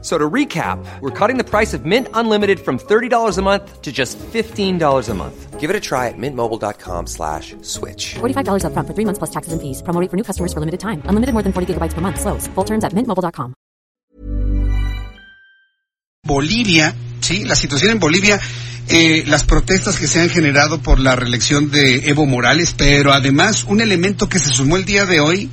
So to recap, we're cutting the price of Mint Unlimited from $30 a month to just $15 a month. Give it a try at mintmobile.com slash switch. $45 upfront for three months plus taxes and fees. Promo rate for new customers for limited time. Unlimited more than 40 gigabytes per month. Slows. Full terms at mintmobile.com. Bolivia, sí, la situación en Bolivia, eh, las protestas que se han generado por la reelección de Evo Morales, pero además un elemento que se sumó el día de hoy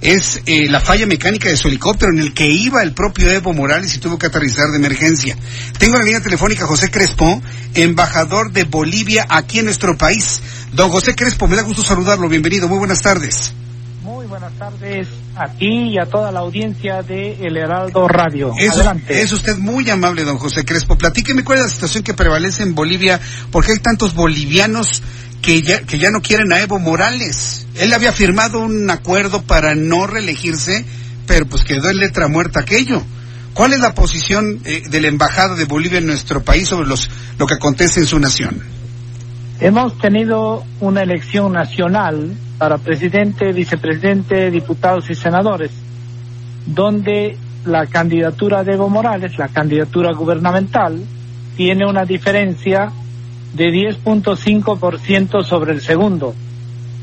es eh, la falla mecánica de su helicóptero en el que iba el propio Evo Morales y tuvo que aterrizar de emergencia. Tengo en la línea telefónica a José Crespo, embajador de Bolivia aquí en nuestro país. Don José Crespo, me da gusto saludarlo. Bienvenido, muy buenas tardes. Muy buenas tardes a ti y a toda la audiencia de El Heraldo Radio. Es, Adelante. es usted muy amable, don José Crespo. Platíqueme cuál es la situación que prevalece en Bolivia, porque hay tantos bolivianos que ya, que ya no quieren a Evo Morales. Él había firmado un acuerdo para no reelegirse, pero pues quedó en letra muerta aquello. ¿Cuál es la posición eh, de la Embajada de Bolivia en nuestro país sobre lo que acontece en su nación? Hemos tenido una elección nacional para presidente, vicepresidente, diputados y senadores, donde la candidatura de Evo Morales, la candidatura gubernamental, tiene una diferencia de 10.5% sobre el segundo.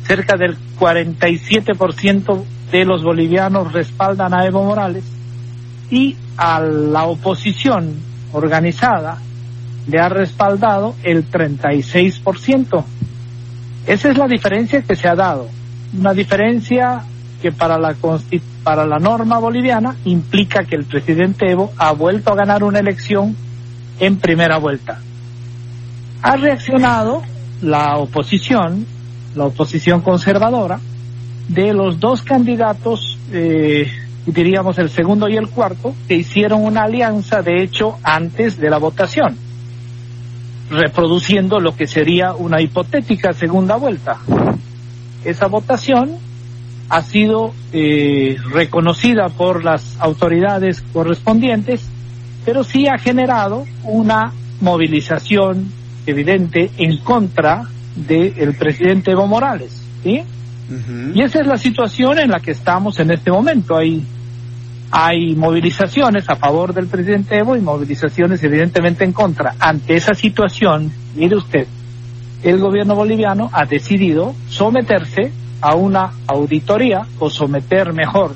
Cerca del 47% de los bolivianos respaldan a Evo Morales y a la oposición organizada le ha respaldado el 36%. Esa es la diferencia que se ha dado. Una diferencia que para la, para la norma boliviana implica que el presidente Evo ha vuelto a ganar una elección en primera vuelta. Ha reaccionado la oposición, la oposición conservadora, de los dos candidatos, eh, diríamos el segundo y el cuarto, que hicieron una alianza, de hecho, antes de la votación reproduciendo lo que sería una hipotética segunda vuelta. Esa votación ha sido eh, reconocida por las autoridades correspondientes, pero sí ha generado una movilización evidente en contra del presidente Evo Morales. ¿sí? Y esa es la situación en la que estamos en este momento. Hay hay movilizaciones a favor del presidente Evo y movilizaciones evidentemente en contra. Ante esa situación, mire usted, el gobierno boliviano ha decidido someterse a una auditoría o someter mejor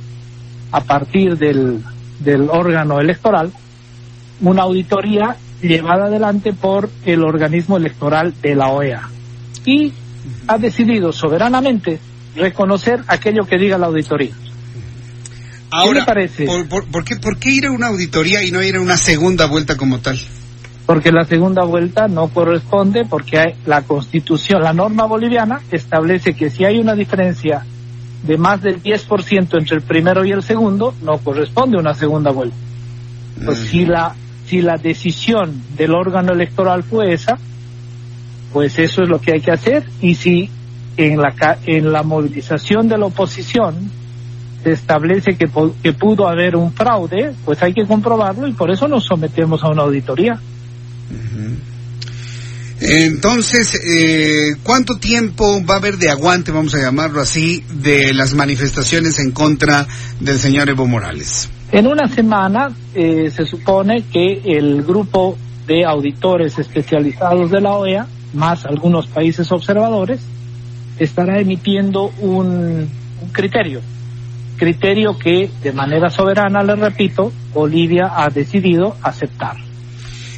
a partir del, del órgano electoral una auditoría llevada adelante por el organismo electoral de la OEA y ha decidido soberanamente reconocer aquello que diga la auditoría. Ahora, le parece? ¿por, por, por qué, ¿por qué ir a una auditoría y no ir a una segunda vuelta como tal? porque la segunda vuelta no corresponde porque hay la constitución, la norma boliviana establece que si hay una diferencia de más del 10% entre el primero y el segundo, no corresponde una segunda vuelta. Pues Mm. si la si la decisión del órgano electoral fue esa, pues eso es lo que hay que hacer y si en la en la movilización de la oposición se establece que, que pudo haber un fraude, pues hay que comprobarlo y por eso nos sometemos a una auditoría. Entonces, eh, ¿cuánto tiempo va a haber de aguante, vamos a llamarlo así, de las manifestaciones en contra del señor Evo Morales? En una semana eh, se supone que el grupo de auditores especializados de la OEA, más algunos países observadores, estará emitiendo un, un criterio. Criterio que, de manera soberana, le repito, Bolivia ha decidido aceptar.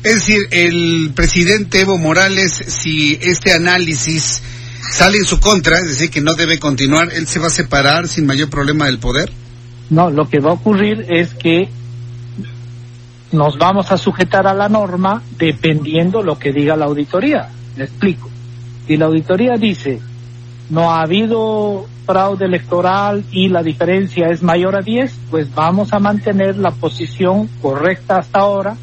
Es decir, el presidente Evo Morales, si este análisis sale en su contra, es decir, que no debe continuar, él se va a separar sin mayor problema del poder. No, lo que va a ocurrir es que nos vamos a sujetar a la norma dependiendo lo que diga la auditoría. Me explico. Si la auditoría dice no ha habido fraude electoral y la diferencia es mayor a 10, pues vamos a mantener la posición correcta hasta ahora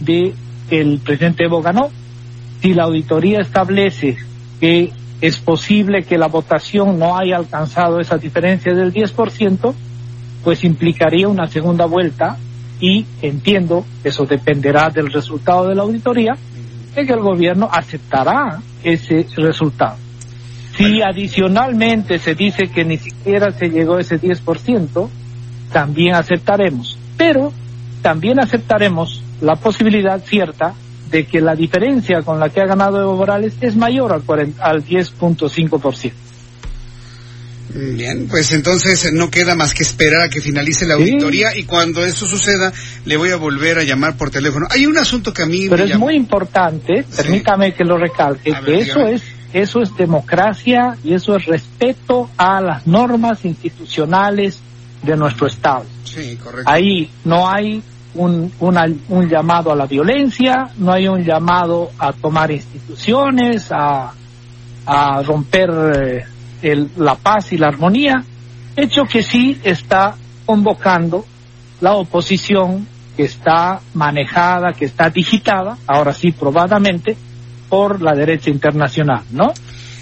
de que el presidente Evo ganó. Si la auditoría establece que es posible que la votación no haya alcanzado esa diferencia del 10%, pues implicaría una segunda vuelta y entiendo, eso dependerá del resultado de la auditoría, que el gobierno aceptará ese resultado. Si adicionalmente se dice que ni siquiera se llegó a ese 10%, también aceptaremos. Pero también aceptaremos la posibilidad cierta de que la diferencia con la que ha ganado Evo Morales es mayor al, 40 al 10.5%. Bien, pues entonces no queda más que esperar a que finalice la auditoría y cuando eso suceda le voy a volver a llamar por teléfono. Hay un asunto que a mí Pero me es llamó- muy importante, Sí. permítame que lo recalque, ver, que eso es eso es democracia y eso es respeto a las normas institucionales de nuestro Estado. Sí, correcto. Ahí no hay un, una- un llamado a la violencia, no hay un llamado a tomar instituciones, a, a romper eh, el- la paz y la armonía, hecho que sí está convocando la oposición que está manejada, que está digitada, ahora sí probadamente, por la derecha internacional, ¿no?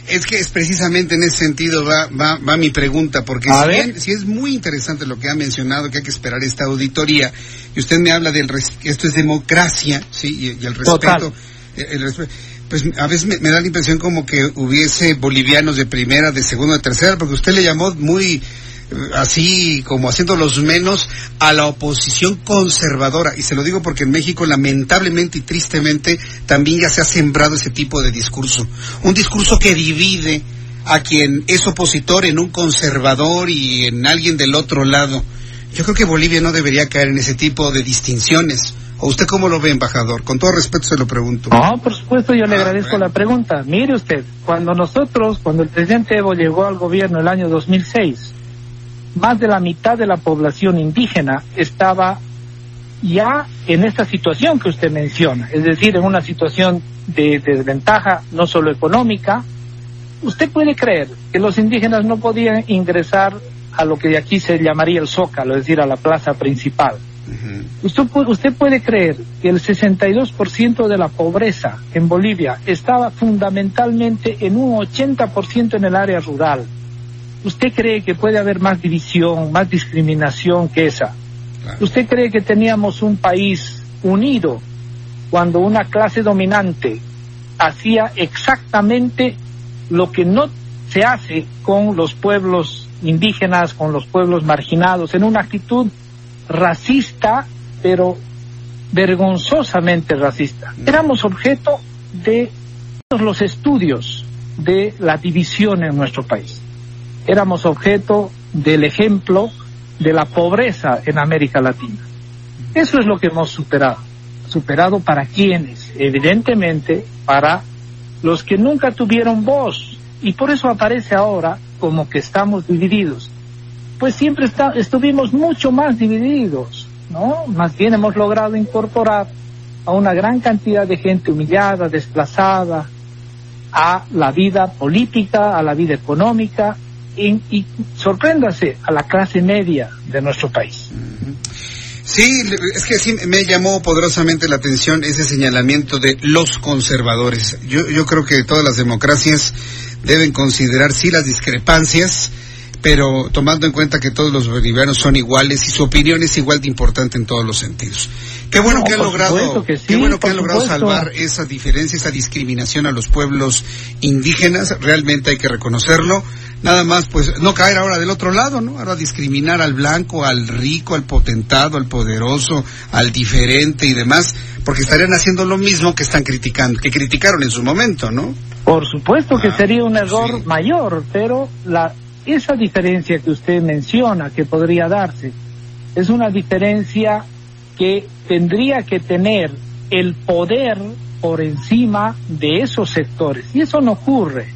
Es que es precisamente en ese sentido va, va, va mi pregunta, porque si, ver. bien- si es muy interesante lo que ha mencionado, que hay que esperar esta auditoría, y usted me habla del res- esto es democracia, sí, y, y el respeto, eh, el respe- pues a veces me, me da la impresión como que hubiese bolivianos de primera, de segunda, de tercera, porque usted le llamó muy eh, así como haciendo los menos a la oposición conservadora. Y se lo digo porque en México lamentablemente y tristemente también ya se ha sembrado ese tipo de discurso. Un discurso que divide a quien es opositor en un conservador y en alguien del otro lado. Yo creo que Bolivia no debería caer en ese tipo de distinciones o usted cómo lo ve embajador con todo respeto se lo pregunto No, por supuesto, yo le Ah, agradezco bueno. la pregunta. Mire usted, cuando nosotros, cuando el presidente Evo llegó al gobierno el año 2006, más de la mitad de la población indígena estaba ya en esta situación que usted menciona, es decir, en una situación de, de desventaja no solo económica. Usted puede creer que los indígenas no podían ingresar a lo que de aquí se llamaría el zócalo, es decir, a la plaza principal. Usted puede, usted puede creer que el 62% de la pobreza en Bolivia estaba fundamentalmente en un 80% en el área rural. ¿Usted cree que puede haber más división, más discriminación que esa? Claro. ¿Usted cree que teníamos un país unido cuando una clase dominante hacía exactamente lo que no se hace con los pueblos indígenas, con los pueblos marginados, en una actitud racista, pero vergonzosamente racista? Éramos objeto de todos los estudios de la división en nuestro país. Éramos objeto del ejemplo de la pobreza en América Latina. Eso es lo que hemos superado. Superado para quienes, evidentemente, para los que nunca tuvieron voz. Y por eso aparece ahora como que estamos divididos. Pues siempre estuvimos mucho más divididos, ¿no? Más bien hemos logrado incorporar a una gran cantidad de gente humillada, desplazada, a la vida política, a la vida económica, y, sorpréndase a la clase media de nuestro país. Sí, es que sí me llamó poderosamente la atención ese señalamiento de los conservadores. Yo, yo creo que todas las democracias deben considerar sí las discrepancias, pero tomando en cuenta que todos los bolivianos son iguales y su opinión es igual de importante en todos los sentidos. Qué bueno No, que han logrado, supuesto que sí, qué bueno que han logrado supuesto. salvar esa diferencia, esa discriminación a los pueblos indígenas. Realmente hay que reconocerlo. Nada más, pues, no caer ahora del otro lado, ¿no? Ahora discriminar al blanco, al rico, al potentado, al poderoso, al diferente y demás, porque estarían haciendo lo mismo que están criticando, que criticaron en su momento, ¿no? Por supuesto que Ah, sería un error sí. mayor, pero la, esa diferencia que usted menciona que podría darse es una diferencia que tendría que tener el poder por encima de esos sectores. Y eso no ocurre.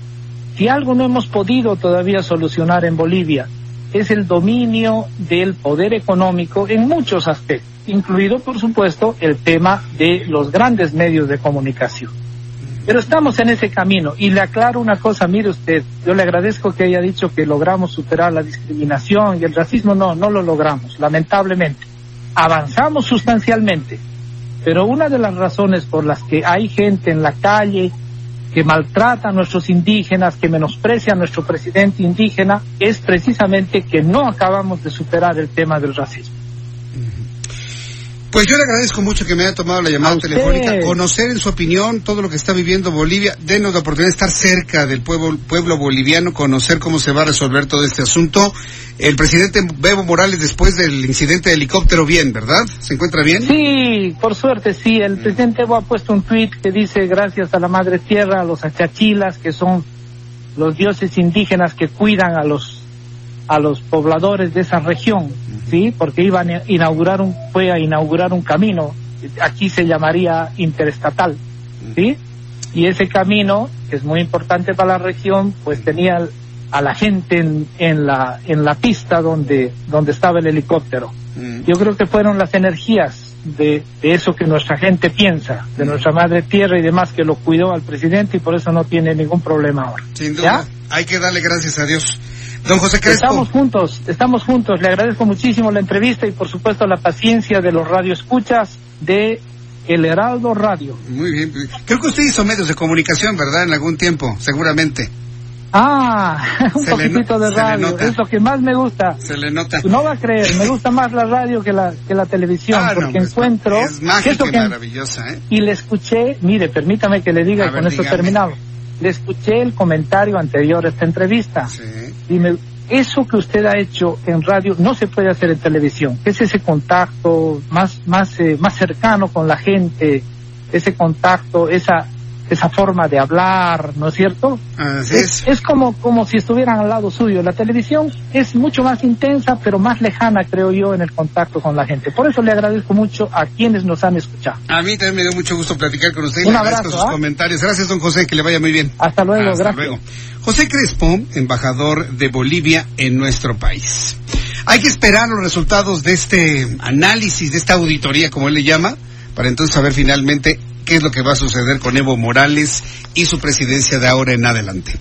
Si algo no hemos podido todavía solucionar en Bolivia es el dominio del poder económico en muchos aspectos, incluido por supuesto el tema de los grandes medios de comunicación. Pero estamos en ese camino y le aclaro una cosa, mire usted, yo le agradezco que haya dicho que logramos superar la discriminación y el racismo, no, no lo logramos, lamentablemente. Avanzamos sustancialmente, pero una de las razones por las que hay gente en la calle que maltrata a nuestros indígenas, que menosprecia a nuestro presidente indígena, es precisamente que no acabamos de superar el tema del racismo. Pues yo le agradezco mucho que me haya tomado la llamada telefónica, conocer en su opinión todo lo que está viviendo Bolivia, denos la oportunidad de estar cerca del pueblo, pueblo boliviano, conocer cómo se va a resolver todo este asunto. El presidente Bebo Morales, después del incidente de helicóptero, bien, ¿verdad? ¿Se encuentra bien? Sí, por suerte sí. El presidente Evo ha puesto un tuit que dice gracias a la Madre Tierra, a los achachilas, que son los dioses indígenas que cuidan a los a los pobladores de esa región, sí, porque iban a inaugurar un fue a inaugurar un camino, aquí se llamaría interestatal, sí, y ese camino que es muy importante para la región, pues tenía a la gente en, en la en la pista donde donde estaba el helicóptero. Mm. Yo creo que fueron las energías de, de eso que nuestra gente piensa, de nuestra madre tierra y demás, que lo cuidó al presidente y por eso no tiene ningún problema ahora. Sin ¿Ya? duda. Hay que darle gracias a Dios. Don José Crespo. Estamos juntos, estamos juntos. Le agradezco muchísimo la entrevista y por supuesto la paciencia de los radioescuchas de El Heraldo Radio. Muy bien. Creo que usted hizo medios de comunicación, ¿verdad? En algún tiempo, seguramente. Ah, un Se le no- poquitito de radio, es lo que más me gusta. Se le nota. No va a creer, me gusta más la radio que la, que la televisión, Ah, no, porque pues, encuentro Es mágica y maravillosa, ¿eh? y le escuché, mire, permítame que le diga A y ver, con esto dígame. terminamos. Le escuché el comentario anterior a esta entrevista Sí. Y me, eso que usted ha hecho en radio no se puede hacer en televisión. Es ese contacto más más eh, más cercano con la gente, ese contacto, esa esa forma de hablar, ¿no es cierto? Así Es, es. es como, como si estuvieran al lado suyo. La televisión es mucho más intensa, pero más lejana, creo yo, en el contacto con la gente. Por eso le agradezco mucho a quienes nos han escuchado. A mí también me dio mucho gusto platicar con usted Un le agradezco abrazo, sus ¿ah? comentarios. Gracias, don José, que le vaya muy bien. Hasta luego, Hasta gracias. luego. José Crespo, embajador de Bolivia en nuestro país. Hay que esperar los resultados de este análisis, de esta auditoría, como él le llama, para entonces saber finalmente qué es lo que va a suceder con Evo Morales y su presidencia de ahora en adelante.